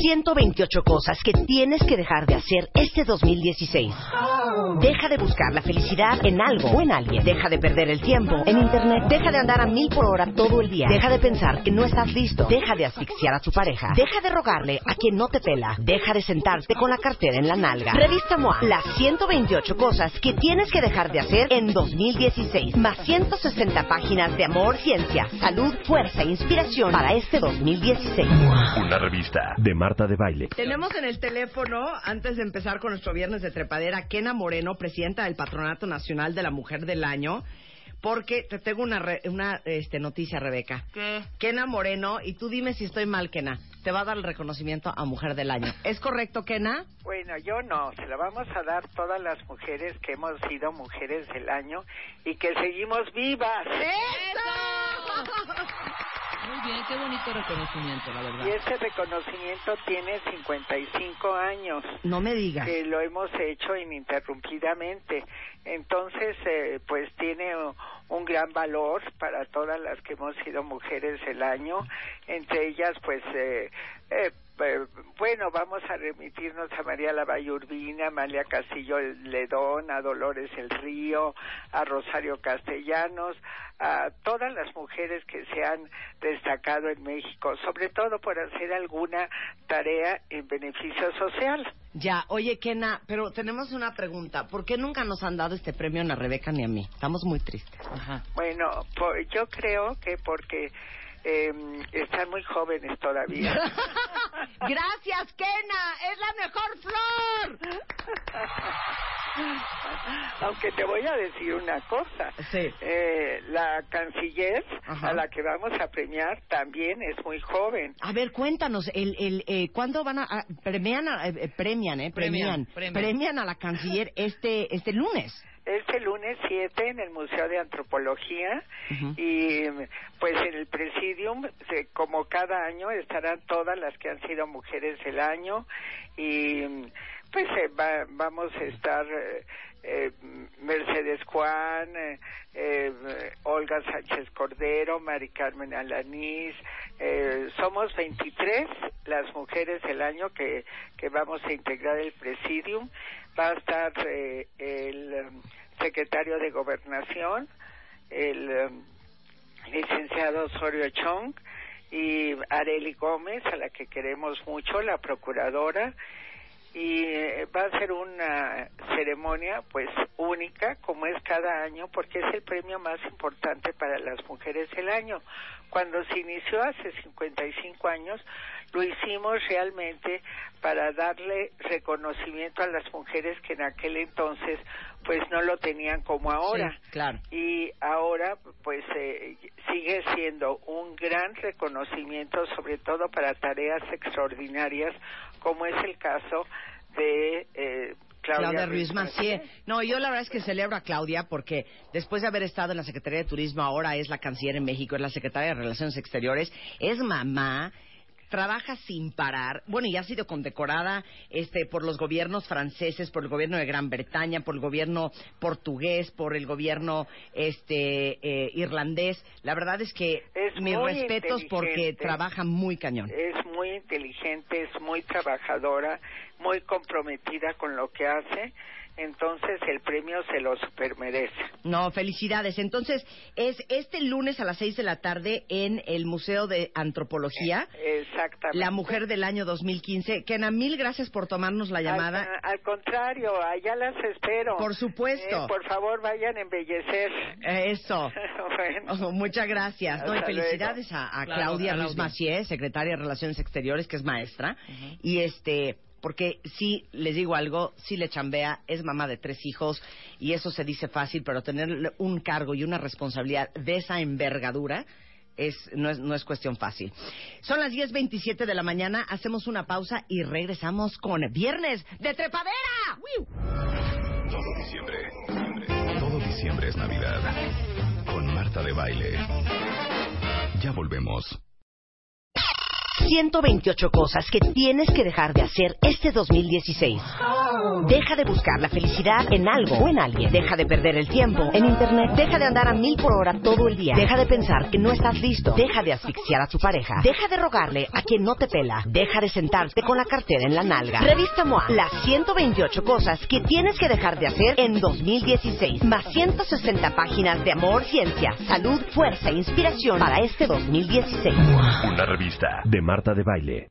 128 cosas que tienes que dejar de hacer este 2016. Deja de buscar la felicidad en algo o en alguien. Deja de perder el tiempo en Internet. Deja de andar a mil por hora todo el día. Deja de pensar que no estás listo. Deja de asfixiar a tu pareja. Deja de rogarle a quien no te pela. Deja de sentarte con la cartera en la nalga. Revista MOA. Las 128 cosas que tienes que dejar de hacer en 2016. Más 160 páginas de amor, ciencia, salud, fuerza e inspiración para este 2016. Una revista de Marta de Baile. Tenemos en el teléfono, antes de empezar con nuestro viernes de trepadera, Kena Moreno, presidenta del Patronato Nacional de la Mujer del Año. Porque te tengo una, re- una este, noticia, Rebeca. ¿Qué? Kena Moreno, y tú dime si estoy mal, Kena, te va a dar el reconocimiento a Mujer del Año. ¿Es correcto, Kena? Bueno, yo no, se la vamos a dar todas las mujeres que hemos sido mujeres del año y que seguimos vivas. Muy bien, qué bonito reconocimiento, la verdad. Y ese reconocimiento tiene 55 años, No me digas. que lo hemos hecho ininterrumpidamente. Entonces, eh, pues tiene un gran valor para todas las que hemos sido mujeres del año, entre ellas, pues, eh, eh, bueno, vamos a remitirnos a María Lavalle Urbina, a Amalia Castillo Ledón, a Dolores El Río, a Rosario Castellanos, a todas las mujeres que se han destacado en México, sobre todo por hacer alguna tarea en beneficio social. Ya, oye, Kena, pero tenemos una pregunta. ¿Por qué nunca nos han dado este premio ni a Rebeca ni a mí? Estamos muy tristes. Ajá. Bueno, po- yo creo que porque eh, están muy jóvenes todavía. Gracias, Kena. Es la mejor flor. Aunque te voy a decir una cosa. Sí. Eh, la canciller Ajá. a la que vamos a premiar también es muy joven. A ver, cuéntanos, el, el, eh, ¿cuándo van a, a- premian, a- eh, eh, premian, eh, premian, Premian, premian, premian. a la canciller este, este lunes? Este lunes 7 en el Museo de Antropología y pues en el Presidium, como cada año, estarán todas las que han sido mujeres del año y pues eh, va- vamos a estar eh, eh, Mercedes Juan, eh, eh, Olga Sánchez Cordero, Mari Carmen Alanís, eh, somos 23 las mujeres del año que, que vamos a integrar el Presidium. Va a estar el em, secretario de Gobernación, el em, licenciado Osorio Chong y Areli Gómez, a la que queremos mucho, la procuradora, y eh, va a ser una ceremonia pues única como es cada año porque es el premio más importante para las mujeres del año. Cuando se inició hace 55 años lo hicimos realmente para darle reconocimiento a las mujeres que en aquel entonces pues no lo tenían como ahora Sí, claro. y ahora pues eh, sigue siendo un gran reconocimiento sobre todo para tareas extraordinarias como es el caso de eh, Claudia, Claudia Ruiz Macié. Macié. No, yo la verdad es que celebro a Claudia porque después de haber estado en la Secretaría de Turismo, ahora es la canciller en México, es la secretaria de Relaciones Exteriores, es mamá, trabaja sin parar. Bueno, y ha sido condecorada este, por los gobiernos franceses, por el gobierno de Gran Bretaña, por el gobierno portugués, por el gobierno este, eh, irlandés. La verdad es que Es mis respetos porque trabaja muy cañón. Es muy inteligente, es muy trabajadora, muy comprometida con lo que hace, entonces el premio se lo supermerece. No, felicidades. Entonces, es este lunes a las seis de la tarde en el Museo de Antropología, Exactamente. la mujer del año 2015. Kena, mil gracias por tomarnos la llamada. Al, al contrario, allá las espero. Por supuesto. Eh, por favor, vayan a embellecer. Eh, Eso. bueno. Oh, muchas gracias. No, y felicidades a, a Claro, Claudia Claudia. Ruiz Macié, secretaria de Relaciones Exteriores, que es maestra. Y este, porque sí, les digo algo, sí le chambea, es mamá de tres hijos, y eso se dice fácil, pero tener un cargo y una responsabilidad de esa envergadura es, no, es, no es cuestión fácil. Son las 10.27 de la mañana, hacemos una pausa y regresamos con Viernes de Trepadera. Todo diciembre. Todo diciembre es Navidad. Con Marta de Baile. Ya volvemos. 128 cosas que tienes que dejar de hacer este 2016. Deja de buscar la felicidad en algo o en alguien. Deja de perder el tiempo en Internet. Deja de andar a mil por hora todo el día. Deja de pensar que no estás listo. Deja de asfixiar a tu pareja. Deja de rogarle a quien no te pela. Deja de sentarte con la cartera en la nalga. Revista MOA. Las 128 cosas que tienes que dejar de hacer en 2016. Más 160 páginas de amor, ciencia, salud, fuerza e inspiración para este 2016. Una revista de Marta de Baile.